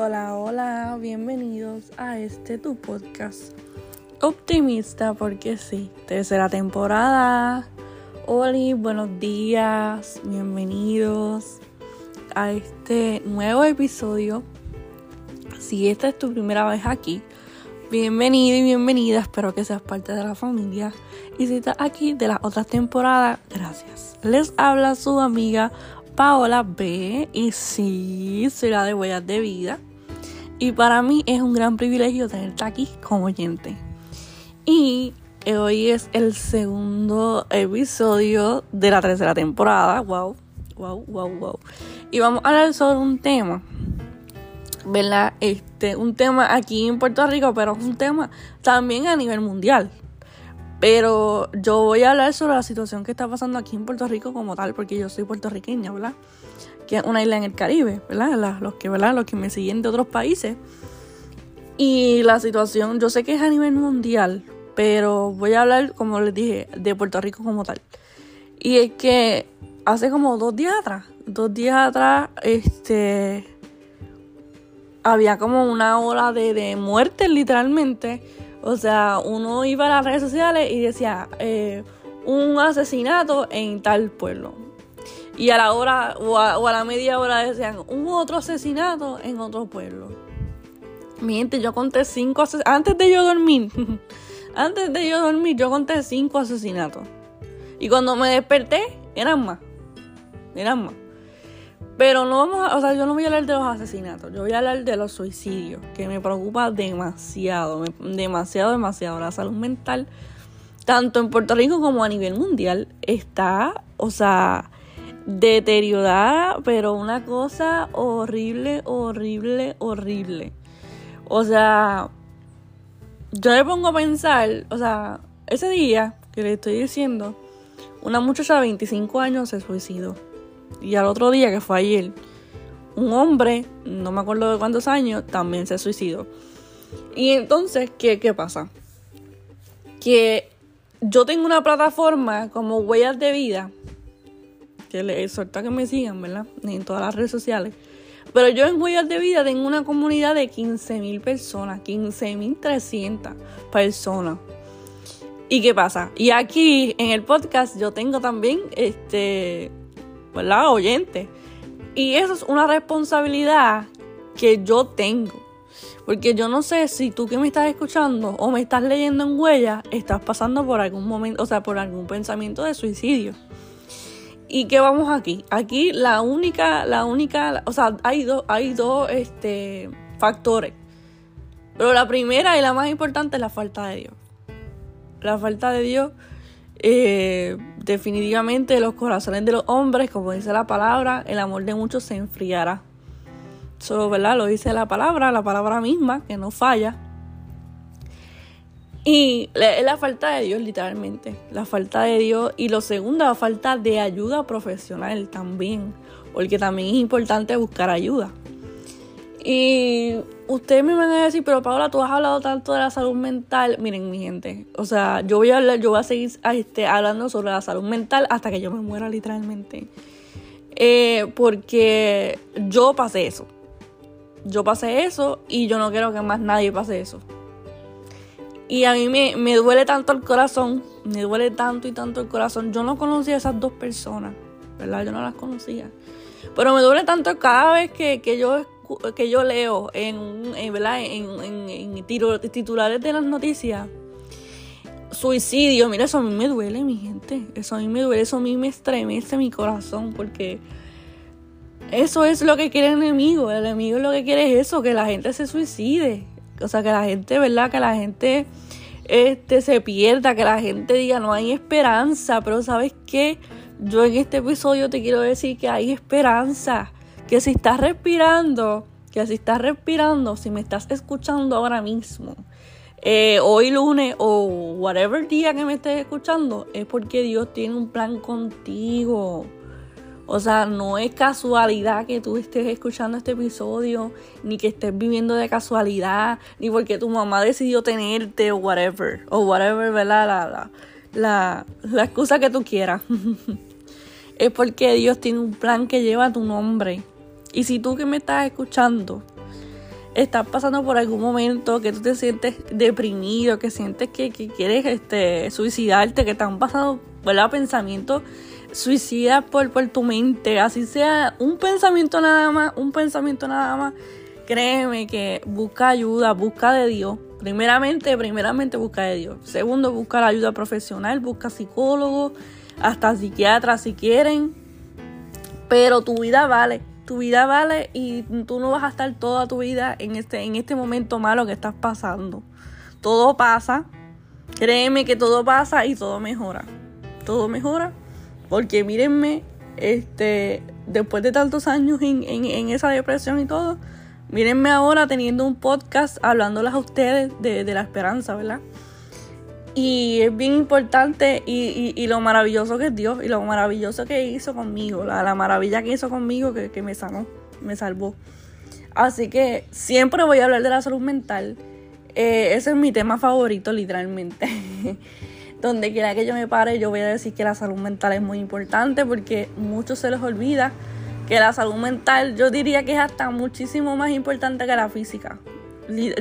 Hola, hola, bienvenidos a este tu podcast. Optimista porque sí, tercera temporada. Hola, buenos días, bienvenidos a este nuevo episodio. Si esta es tu primera vez aquí, bienvenido y bienvenida, espero que seas parte de la familia. Y si estás aquí de las otras temporadas, gracias. Les habla su amiga Paola B. Y sí, soy la de Huellas de Vida. Y para mí es un gran privilegio tenerte aquí como oyente. Y hoy es el segundo episodio de la tercera temporada. Wow, wow, wow, wow. Y vamos a hablar sobre un tema. ¿Verdad? Este, un tema aquí en Puerto Rico, pero es un tema también a nivel mundial. Pero yo voy a hablar sobre la situación que está pasando aquí en Puerto Rico como tal, porque yo soy puertorriqueña, ¿verdad? Que es una isla en el Caribe, ¿verdad? Los que, ¿verdad? Los que me siguen de otros países. Y la situación, yo sé que es a nivel mundial, pero voy a hablar, como les dije, de Puerto Rico como tal. Y es que hace como dos días atrás, dos días atrás, este, había como una ola de, de muerte literalmente. O sea, uno iba a las redes sociales y decía, eh, un asesinato en tal pueblo y a la hora o a, la media hora decían un otro asesinato en otro pueblo. Miente, yo conté cinco asesinatos. Antes de yo dormir, antes de yo dormir, yo conté cinco asesinatos. Y cuando me desperté, eran más. Eran más. Pero no vamos a, o sea, yo no voy a hablar de los asesinatos, yo voy a hablar de los suicidios, que me preocupa demasiado, demasiado, demasiado. La salud mental, tanto en Puerto Rico como a nivel mundial, está, o sea, deteriorada, pero una cosa horrible, horrible, horrible. O sea, yo me pongo a pensar, o sea, ese día que le estoy diciendo, una muchacha de 25 años se suicidó. Y al otro día, que fue ayer, un hombre, no me acuerdo de cuántos años, también se suicidó. Y entonces, ¿qué, qué pasa? Que yo tengo una plataforma como Huellas de Vida que les exhorto que me sigan, ¿verdad? En todas las redes sociales. Pero yo en Huellas de Vida tengo una comunidad de 15.000 personas, 15.300 personas. ¿Y qué pasa? Y aquí en el podcast yo tengo también, este, ¿verdad? Oyentes. Y eso es una responsabilidad que yo tengo. Porque yo no sé si tú que me estás escuchando o me estás leyendo en huellas, estás pasando por algún momento, o sea, por algún pensamiento de suicidio. ¿Y qué vamos aquí? Aquí la única, la única, o sea, hay dos, hay este, factores. Pero la primera y la más importante es la falta de Dios. La falta de Dios, eh, definitivamente los corazones de los hombres, como dice la palabra, el amor de muchos se enfriará. Solo, ¿verdad? Lo dice la palabra, la palabra misma, que no falla. Y es la falta de Dios, literalmente. La falta de Dios. Y lo segundo, la falta de ayuda profesional también. Porque también es importante buscar ayuda. Y ustedes me van a decir, pero Paola, tú has hablado tanto de la salud mental. Miren, mi gente. O sea, yo voy a hablar, yo voy a seguir este, hablando sobre la salud mental hasta que yo me muera, literalmente. Eh, porque yo pasé eso. Yo pasé eso y yo no quiero que más nadie pase eso. Y a mí me, duele tanto el corazón, me duele tanto y tanto el corazón. Yo no conocía a esas dos personas, ¿verdad? Yo no las conocía. Pero me duele tanto cada vez que, yo que yo leo en, ¿verdad? en, en, titulares de las noticias suicidio, mira, eso a mí me duele, mi gente. Eso a mí me duele, eso a mí me estremece mi corazón porque eso es lo que quiere el enemigo. El enemigo lo que quiere es eso, que la gente se suicide o sea, que la gente, ¿verdad? Que la gente este, se pierda, que la gente diga no hay esperanza, pero ¿sabes qué? Yo en este episodio te quiero decir que hay esperanza, que si estás respirando, que si estás respirando, si me estás escuchando ahora mismo, eh, hoy lunes o whatever día que me estés escuchando, es porque Dios tiene un plan contigo. O sea, no es casualidad que tú estés escuchando este episodio, ni que estés viviendo de casualidad, ni porque tu mamá decidió tenerte o whatever, o whatever, ¿verdad? La, la, la, excusa que tú quieras. es porque Dios tiene un plan que lleva tu nombre. Y si tú que me estás escuchando, estás pasando por algún momento que tú te sientes deprimido, que sientes que, quieres este, suicidarte, que están pasando ¿verdad? pensamientos suicidas por, por tu mente, así sea un pensamiento nada más, un pensamiento nada más, créeme que busca ayuda, busca de Dios. Primeramente, primeramente busca de Dios. Segundo, busca la ayuda profesional, busca psicólogo, hasta psiquiatra si quieren. Pero tu vida vale tu vida vale y tú no vas a estar toda tu vida en este, en este momento malo que estás pasando. Todo pasa, créeme que todo pasa y todo mejora. Todo mejora, porque mírenme, este, después de tantos años en, esa depresión y todo, mírenme ahora teniendo un podcast hablándoles a ustedes de, de la esperanza, ¿verdad? Y es bien importante y, lo maravilloso que es Dios y lo maravilloso que hizo conmigo, la, maravilla que hizo conmigo que, me sanó, me salvó. Así que siempre voy a hablar de la salud mental. Eh, ese es mi tema favorito, literalmente. Donde quiera que yo me pare, yo voy a decir que la salud mental es muy importante porque muchos se les olvida que la salud mental, yo diría que es hasta muchísimo más importante que la física.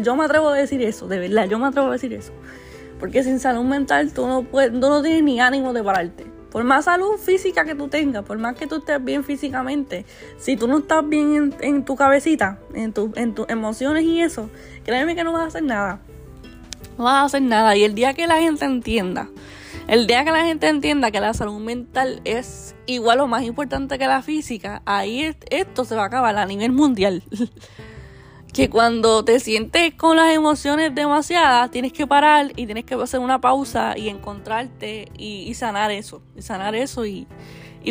Yo me atrevo a decir eso, de verdad, yo me atrevo a decir eso. Porque sin salud mental tú no, puedes, tú no tienes ni ánimo de pararte. Por más salud física que tú tengas, por más que tú estés bien físicamente, si tú no estás bien en, tu cabecita, en, tu, en tus emociones y eso, créeme que no vas a hacer nada. No vas a hacer nada. Y el día que la gente entienda, el día que la gente entienda que la salud mental es igual o más importante que la física, ahí esto se va a acabar a nivel mundial. que cuando te sientes con las emociones demasiadas, tienes que parar y tienes que hacer una pausa y encontrarte y, sanar eso, y sanar eso y,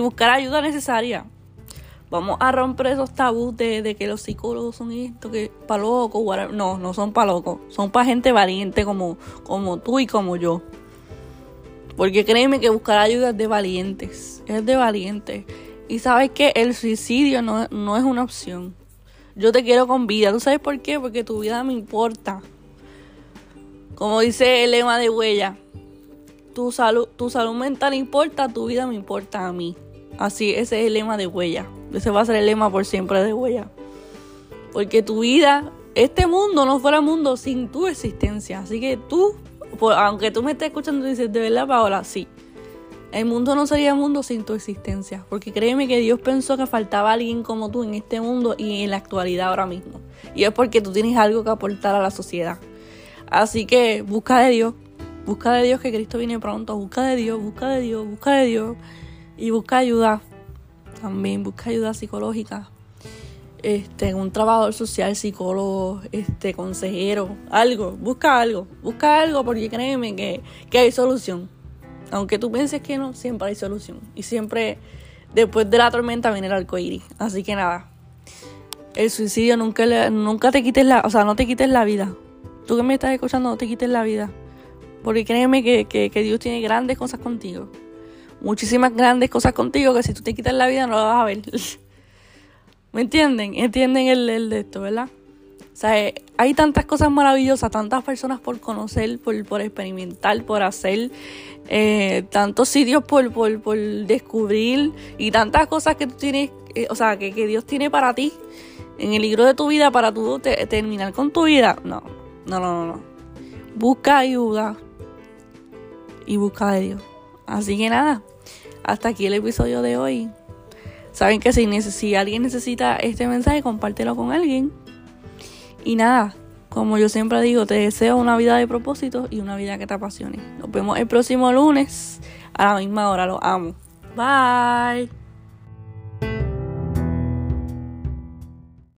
buscar ayuda necesaria. Vamos a romper esos tabús de, que los psicólogos son esto, que para locos, no, no son para locos, son para gente valiente como, como tú y como yo. Porque créeme que buscar ayuda es de valientes, es de valientes. Y sabes que el suicidio no, no es una opción. Yo te quiero con vida. ¿Tú sabes por qué? Porque tu vida me importa. Como dice el lema de huella, tu salud, tu salud mental importa, tu vida me importa a mí. Así, ese es el lema de huella. Ese va a ser el lema por siempre de huella. Porque tu vida, este mundo no fuera mundo sin tu existencia. Así que tú, aunque tú me estés escuchando y dices, de verdad, Paola, sí. El mundo no sería mundo sin tu existencia, porque créeme que Dios pensó que faltaba alguien como tú en este mundo y en la actualidad ahora mismo. Y es porque tú tienes algo que aportar a la sociedad. Así que busca de Dios, busca de Dios que Cristo viene pronto, busca de Dios, busca de Dios, busca de Dios y busca ayuda. También busca ayuda psicológica. Este, un trabajador social, psicólogo, este, consejero, algo, busca algo, busca algo porque créeme que, que hay solución. Aunque tú pienses que no, siempre hay solución. Y siempre después de la tormenta viene el arco iris. Así que nada. El suicidio nunca, nunca te quites la, o sea, no te quites la vida. Tú que me estás escuchando, no te quites la vida. Porque créeme que, que, Dios tiene grandes cosas contigo. Muchísimas grandes cosas contigo que si tú te quitas la vida no la vas a ver. ¿Me entienden? ¿Entienden el, el de esto, verdad? O sea, eh, hay tantas cosas maravillosas, tantas personas por conocer, por, por experimentar, por hacer, eh, tantos sitios por, por, por, descubrir y tantas cosas que tú tienes, eh, o sea, que, que, Dios tiene para ti en el libro de tu vida para tú terminar con tu vida. No, no, no, no. Busca ayuda y busca de Dios. Así que nada, hasta aquí el episodio de hoy. Saben que si, alguien necesita este mensaje, compártelo con alguien. Y nada, como yo siempre digo, te deseo una vida de propósito y una vida que te apasione. Nos vemos el próximo lunes a la misma hora. Los amo. Bye.